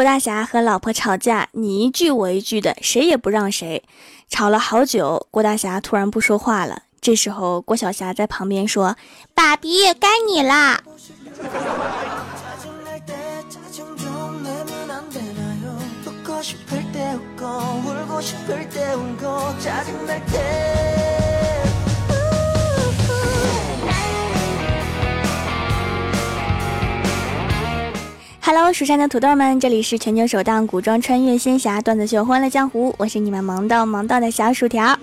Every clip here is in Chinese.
郭大侠和老婆吵架，你一句我一句的，谁也不让谁，吵了好久。郭大侠突然不说话了，这时候郭小霞在旁边说：“爸比，该你啦。” Hello，蜀山的土豆们，这里是全球首档古装穿越仙侠段子秀《欢乐江湖》，我是你们萌到萌到的小薯条。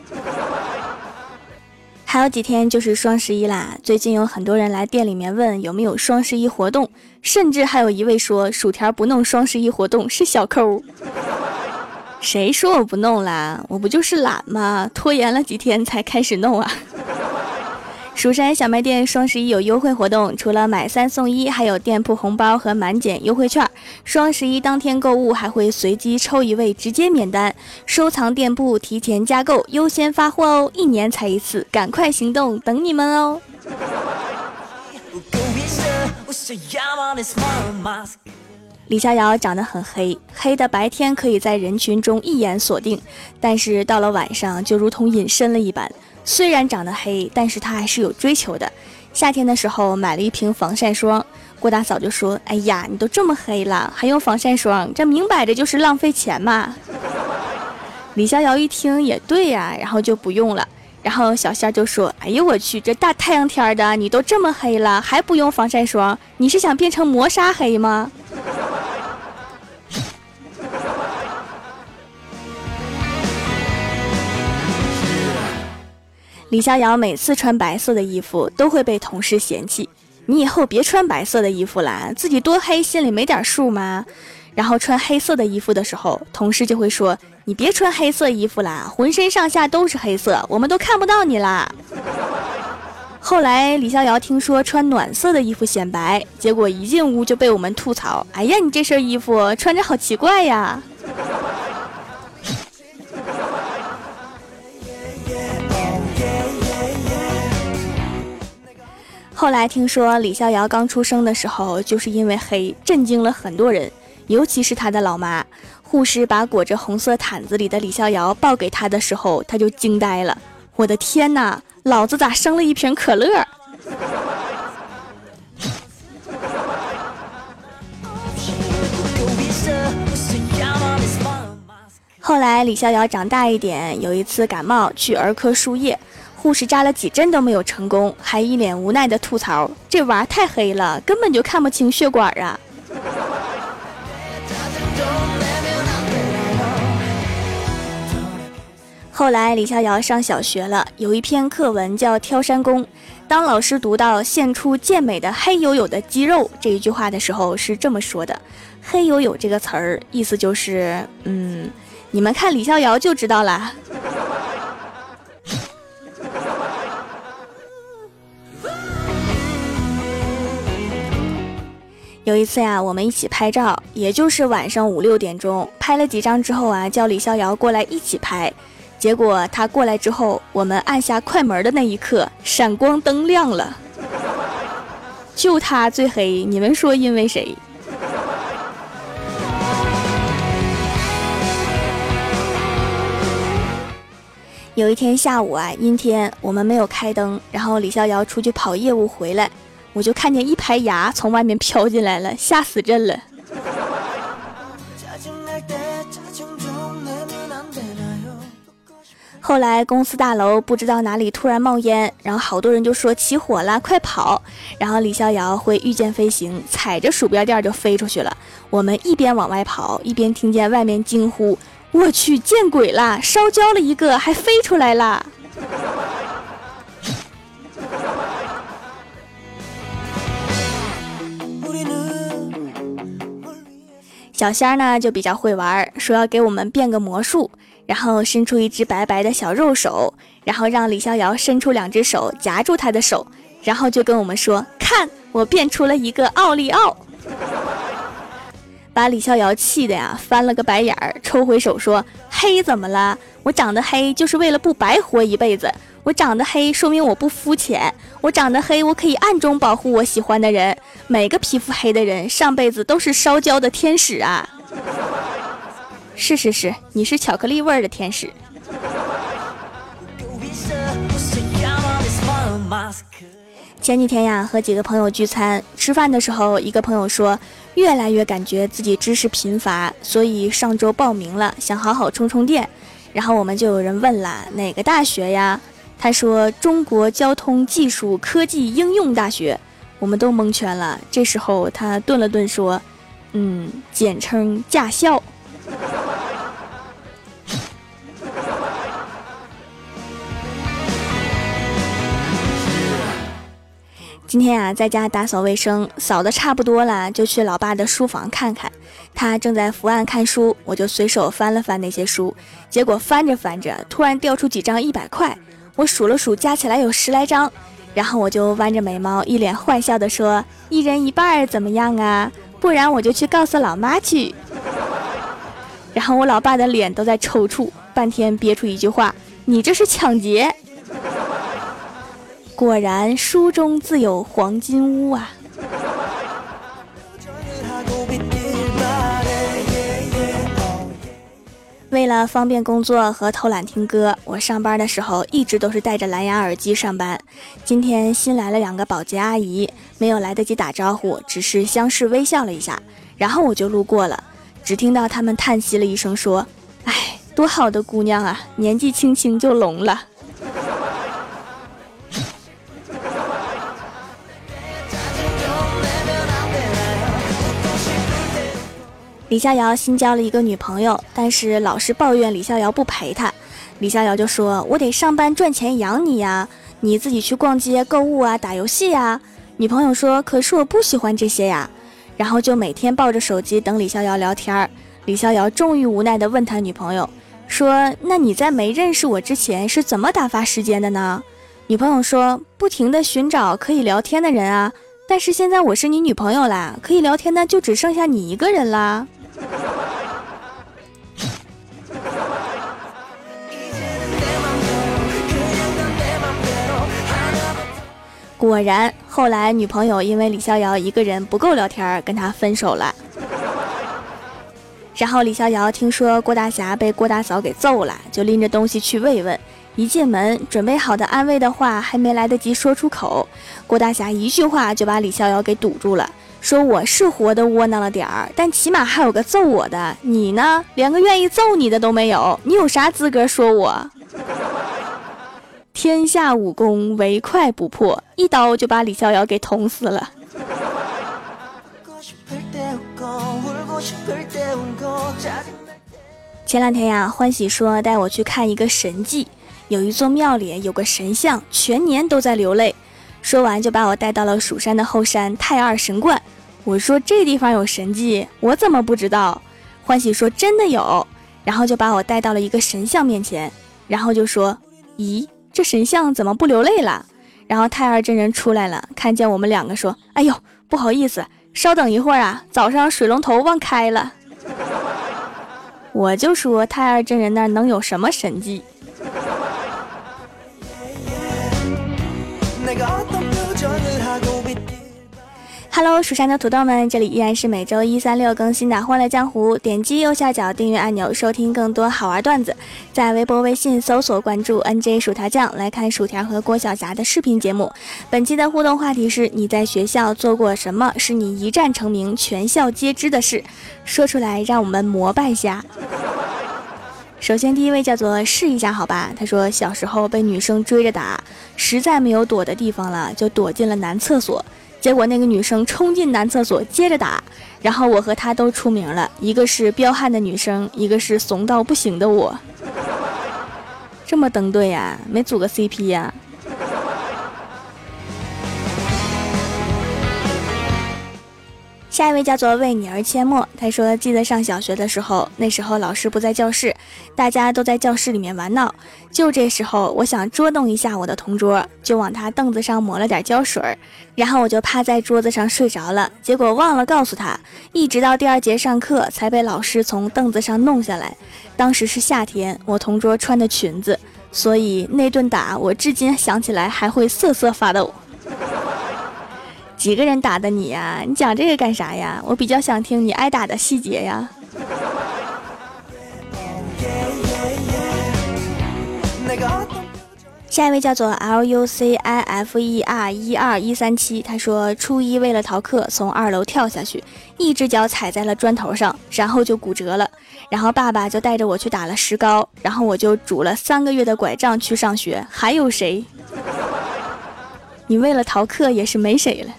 还有几天就是双十一啦，最近有很多人来店里面问有没有双十一活动，甚至还有一位说薯条不弄双十一活动是小抠。谁说我不弄啦？我不就是懒吗？拖延了几天才开始弄啊！蜀山小卖店双十一有优惠活动，除了买三送一，还有店铺红包和满减优惠券。双十一当天购物还会随机抽一位直接免单，收藏店铺提前加购优先发货哦！一年才一次，赶快行动，等你们哦！李逍遥长得很黑，黑的白天可以在人群中一眼锁定，但是到了晚上就如同隐身了一般。虽然长得黑，但是他还是有追求的。夏天的时候买了一瓶防晒霜，郭大嫂就说：“哎呀，你都这么黑了，还用防晒霜？这明摆着就是浪费钱嘛！” 李逍遥一听也对呀，然后就不用了。然后小仙就说：“哎呦我去，这大太阳天的，你都这么黑了，还不用防晒霜？你是想变成磨砂黑吗？”李逍遥每次穿白色的衣服都会被同事嫌弃，你以后别穿白色的衣服啦，自己多黑心里没点数吗？然后穿黑色的衣服的时候，同事就会说你别穿黑色衣服啦，浑身上下都是黑色，我们都看不到你啦。后来李逍遥听说穿暖色的衣服显白，结果一进屋就被我们吐槽，哎呀，你这身衣服穿着好奇怪呀。后来听说李逍遥刚出生的时候就是因为黑，震惊了很多人，尤其是他的老妈。护士把裹着红色毯子里的李逍遥抱给他的时候，他就惊呆了。我的天哪，老子咋生了一瓶可乐？后来李逍遥长大一点，有一次感冒去儿科输液。护士扎了几针都没有成功，还一脸无奈的吐槽：“这娃太黑了，根本就看不清血管啊！”后来李逍遥上小学了，有一篇课文叫《挑山工》。当老师读到“现出健美的黑黝黝的肌肉”这一句话的时候，是这么说的：“黑黝黝这个词儿，意思就是……嗯，你们看李逍遥就知道了。”有一次呀，我们一起拍照，也就是晚上五六点钟，拍了几张之后啊，叫李逍遥过来一起拍。结果他过来之后，我们按下快门的那一刻，闪光灯亮了，就他最黑。你们说因为谁？有一天下午啊，阴天，我们没有开灯，然后李逍遥出去跑业务回来。我就看见一排牙从外面飘进来了，吓死朕了。后来公司大楼不知道哪里突然冒烟，然后好多人就说起火了，快跑！然后李逍遥会御剑飞行，踩着鼠标垫就飞出去了。我们一边往外跑，一边听见外面惊呼：“我去，见鬼了！烧焦了一个，还飞出来了！”小仙儿呢就比较会玩，说要给我们变个魔术，然后伸出一只白白的小肉手，然后让李逍遥伸出两只手夹住他的手，然后就跟我们说：“看，我变出了一个奥利奥。”把李逍遥气的呀翻了个白眼儿，抽回手说：“黑怎么了？我长得黑就是为了不白活一辈子。”我长得黑，说明我不肤浅。我长得黑，我可以暗中保护我喜欢的人。每个皮肤黑的人，上辈子都是烧焦的天使啊！是是是，你是巧克力味儿的天使。前几天呀，和几个朋友聚餐，吃饭的时候，一个朋友说，越来越感觉自己知识贫乏，所以上周报名了，想好好充充电。然后我们就有人问了，哪个大学呀？他说中国交通技术科技应用大学。我们都蒙圈了。这时候他顿了顿说，嗯，简称驾校。今天啊，在家打扫卫生，扫的差不多了，就去老爸的书房看看。他正在伏案看书，我就随手翻了翻那些书，结果翻着翻着，突然掉出几张一百块。我数了数，加起来有十来张。然后我就弯着眉毛，一脸坏笑的说：“一人一半怎么样啊？不然我就去告诉老妈去。”然后我老爸的脸都在抽搐，半天憋出一句话：“你这是抢劫。”果然，书中自有黄金屋啊！为了方便工作和偷懒听歌，我上班的时候一直都是戴着蓝牙耳机上班。今天新来了两个保洁阿姨，没有来得及打招呼，只是相视微笑了一下，然后我就路过了，只听到他们叹息了一声，说：“哎，多好的姑娘啊，年纪轻轻就聋了。”李逍遥新交了一个女朋友，但是老是抱怨李逍遥不陪她。李逍遥就说：“我得上班赚钱养你呀，你自己去逛街购物啊，打游戏呀。”女朋友说：“可是我不喜欢这些呀。”然后就每天抱着手机等李逍遥聊天。李逍遥终于无奈地问他女朋友说：“那你在没认识我之前是怎么打发时间的呢？”女朋友说：“不停地寻找可以聊天的人啊，但是现在我是你女朋友啦，可以聊天的就只剩下你一个人啦。”果然，后来女朋友因为李逍遥一个人不够聊天，跟他分手了。然后李逍遥听说郭大侠被郭大嫂给揍了，就拎着东西去慰问。一进门，准备好的安慰的话还没来得及说出口，郭大侠一句话就把李逍遥给堵住了。说我是活的窝囊了点儿，但起码还有个揍我的。你呢，连个愿意揍你的都没有，你有啥资格说我？天下武功唯快不破，一刀就把李逍遥给捅死了。前两天呀，欢喜说带我去看一个神迹，有一座庙里有个神像，全年都在流泪。说完就把我带到了蜀山的后山太二神观。我说这地方有神迹，我怎么不知道？欢喜说真的有，然后就把我带到了一个神像面前，然后就说：“咦，这神像怎么不流泪了？”然后太二真人出来了，看见我们两个说：“哎呦，不好意思，稍等一会儿啊，早上水龙头忘开了。”我就说太二真人那能有什么神迹？Hello，蜀山的土豆们，这里依然是每周一、三、六更新的《欢乐江湖》。点击右下角订阅按钮，收听更多好玩段子。在微博、微信搜索关注 “nj 薯条酱”，来看薯条和郭晓霞的视频节目。本期的互动话题是：你在学校做过什么是你一战成名、全校皆知的事？说出来，让我们膜拜下。首先，第一位叫做试一下，好吧？他说小时候被女生追着打，实在没有躲的地方了，就躲进了男厕所。结果那个女生冲进男厕所接着打，然后我和她都出名了，一个是彪悍的女生，一个是怂到不行的我。这么登对呀？没组个 CP 呀？下一位叫做为你而阡陌，他说：“记得上小学的时候，那时候老师不在教室，大家都在教室里面玩闹。就这时候，我想捉弄一下我的同桌，就往他凳子上抹了点胶水，然后我就趴在桌子上睡着了。结果忘了告诉他，一直到第二节上课才被老师从凳子上弄下来。当时是夏天，我同桌穿的裙子，所以那顿打我至今想起来还会瑟瑟发抖。”几个人打的你呀？你讲这个干啥呀？我比较想听你挨打的细节呀。下一位叫做 lucifer 一二一三七他说初一为了逃课从二楼跳下去一只脚踩在了砖头上然后就骨折了然后爸爸就带着我去打了石膏然后我就拄了三个月的拐杖去上学。还有谁？你为了逃课也是没谁了。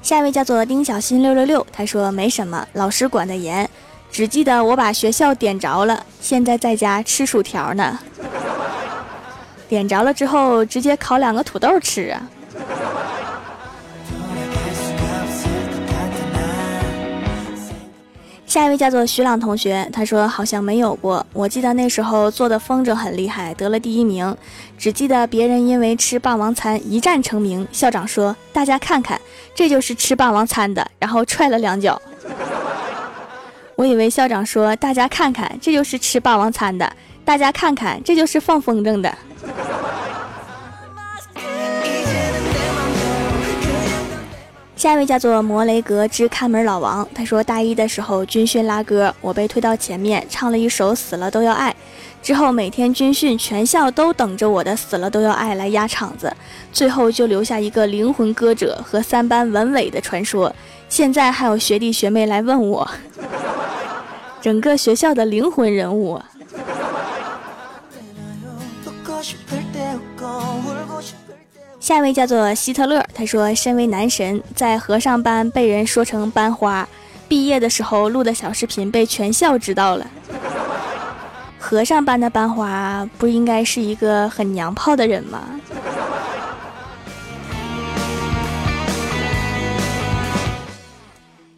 下一位叫做丁小新六六六，他说没什么，老师管得严，只记得我把学校点着了，现在在家吃薯条呢。点着了之后，直接烤两个土豆吃啊。下一位叫做徐朗同学，他说好像没有过。我记得那时候做的风筝很厉害，得了第一名。只记得别人因为吃霸王餐一战成名，校长说大家看看，这就是吃霸王餐的，然后踹了两脚。我以为校长说大家看看，这就是吃霸王餐的，大家看看，这就是放风筝的。下一位叫做摩雷格之看门老王，他说大一的时候军训拉歌，我被推到前面唱了一首《死了都要爱》，之后每天军训全校都等着我的《死了都要爱》来压场子，最后就留下一个灵魂歌者和三班文伟的传说。现在还有学弟学妹来问我，整个学校的灵魂人物。下一位叫做希特勒，他说：“身为男神，在和尚班被人说成班花，毕业的时候录的小视频被全校知道了。和尚班的班花不应该是一个很娘炮的人吗？”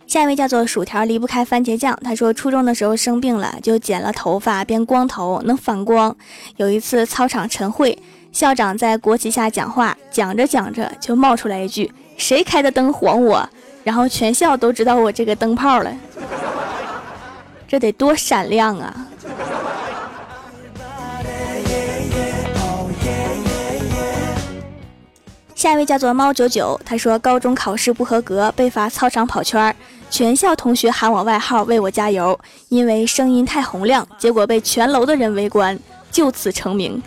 下一位叫做薯条离不开番茄酱，他说：“初中的时候生病了，就剪了头发变光头，能反光。有一次操场晨会。”校长在国旗下讲话，讲着讲着就冒出来一句：“谁开的灯晃我？”然后全校都知道我这个灯泡了，这得多闪亮啊！下一位叫做猫九九，他说高中考试不合格，被罚操场跑圈儿，全校同学喊我外号为我加油，因为声音太洪亮，结果被全楼的人围观，就此成名。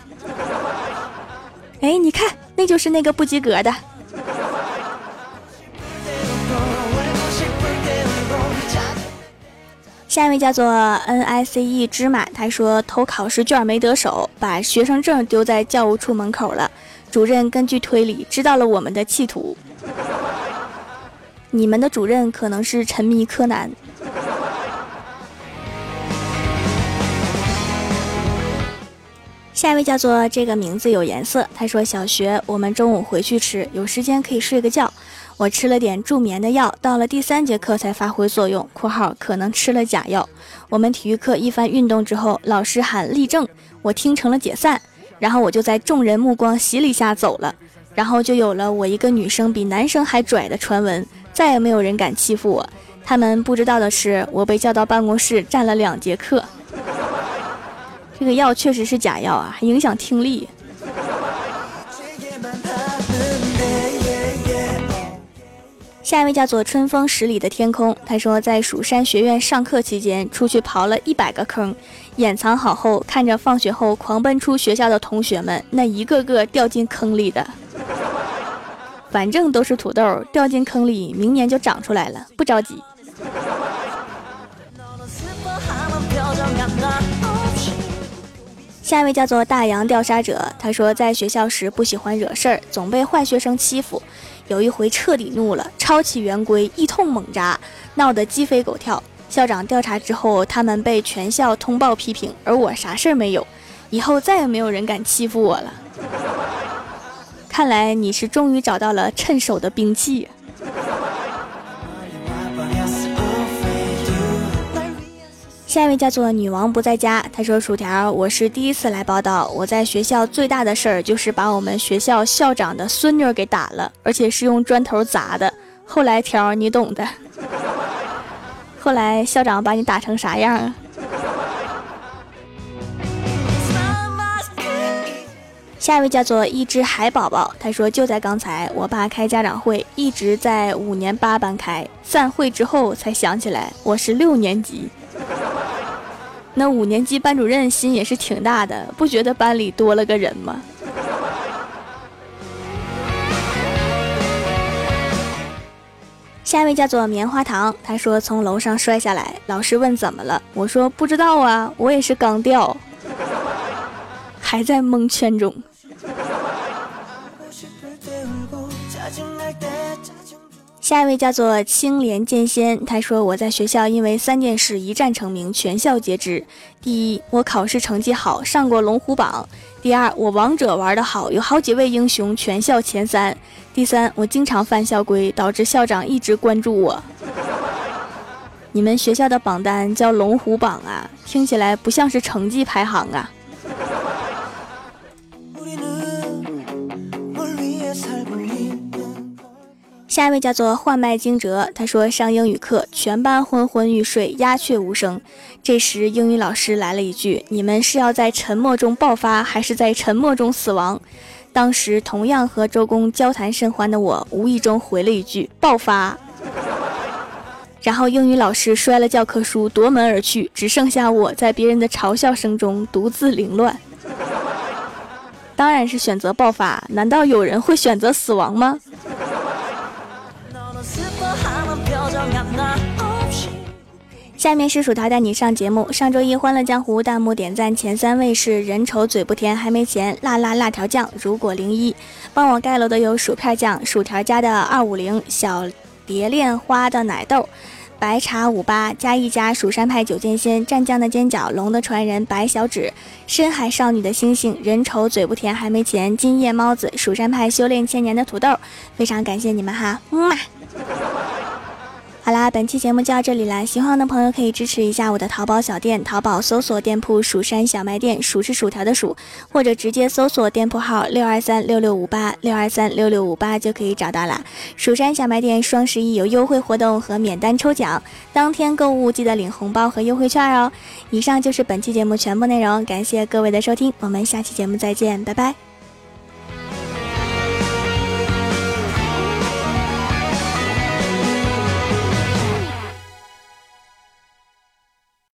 哎，你看，那就是那个不及格的。下一位叫做 N I C E 芝麻，他说偷考试卷没得手，把学生证丢在教务处门口了。主任根据推理知道了我们的企图。你们的主任可能是沉迷柯南。下一位叫做这个名字有颜色。他说：“小学我们中午回去吃，有时间可以睡个觉。我吃了点助眠的药，到了第三节课才发挥作用。（括号可能吃了假药）我们体育课一番运动之后，老师喊立正，我听成了解散，然后我就在众人目光洗礼下走了。然后就有了我一个女生比男生还拽的传闻，再也没有人敢欺负我。他们不知道的是，我被叫到办公室站了两节课。”这个药确实是假药啊，还影响听力。下一位叫做春风十里的天空，他说在蜀山学院上课期间，出去刨了一百个坑，掩藏好后，看着放学后狂奔出学校的同学们，那一个个掉进坑里的，反正都是土豆，掉进坑里，明年就长出来了，不着急。下一位叫做大洋调查者，他说在学校时不喜欢惹事儿，总被坏学生欺负。有一回彻底怒了，抄起圆规一通猛扎，闹得鸡飞狗跳。校长调查之后，他们被全校通报批评，而我啥事儿没有。以后再也没有人敢欺负我了。看来你是终于找到了趁手的兵器。下一位叫做女王不在家，她说：“薯条，我是第一次来报道。我在学校最大的事儿就是把我们学校校长的孙女给打了，而且是用砖头砸的。后来条你懂的。后来校长把你打成啥样啊？”下一位叫做一只海宝宝，他说：“就在刚才，我爸开家长会，一直在五年八班开，散会之后才想起来我是六年级。”那五年级班主任心也是挺大的，不觉得班里多了个人吗？下一位叫做棉花糖，他说从楼上摔下来，老师问怎么了，我说不知道啊，我也是刚掉，还在蒙圈中。下一位叫做青莲剑仙，他说我在学校因为三件事一战成名，全校皆知。第一，我考试成绩好，上过龙虎榜；第二，我王者玩得好，有好几位英雄全校前三；第三，我经常犯校规，导致校长一直关注我。你们学校的榜单叫龙虎榜啊，听起来不像是成绩排行啊。下一位叫做幻脉惊蛰，他说上英语课，全班昏昏欲睡，鸦雀无声。这时英语老师来了一句：“你们是要在沉默中爆发，还是在沉默中死亡？”当时同样和周公交谈甚欢的我，无意中回了一句：“爆发。”然后英语老师摔了教科书，夺门而去，只剩下我在别人的嘲笑声中独自凌乱。当然是选择爆发，难道有人会选择死亡吗？下面是薯条带你上节目。上周一《欢乐江湖》弹幕点赞前三位是人丑嘴不甜还没钱、辣辣辣条酱、如果零一。帮我盖楼的有薯片酱、薯条家的二五零、小蝶恋花的奶豆、白茶五八、加一加蜀山派九剑仙、蘸酱的尖角、龙的传人、白小指、深海少女的星星、人丑嘴不甜还没钱、金夜猫子、蜀山派修炼千年的土豆。非常感谢你们哈，么嘛。好啦，本期节目就到这里啦！喜欢我的朋友可以支持一下我的淘宝小店，淘宝搜索店铺“蜀山小卖店”，数是薯条的数，或者直接搜索店铺号六二三六六五八六二三六六五八就可以找到啦。蜀山小卖店双十一有优惠活动和免单抽奖，当天购物记得领红包和优惠券哦。以上就是本期节目全部内容，感谢各位的收听，我们下期节目再见，拜拜。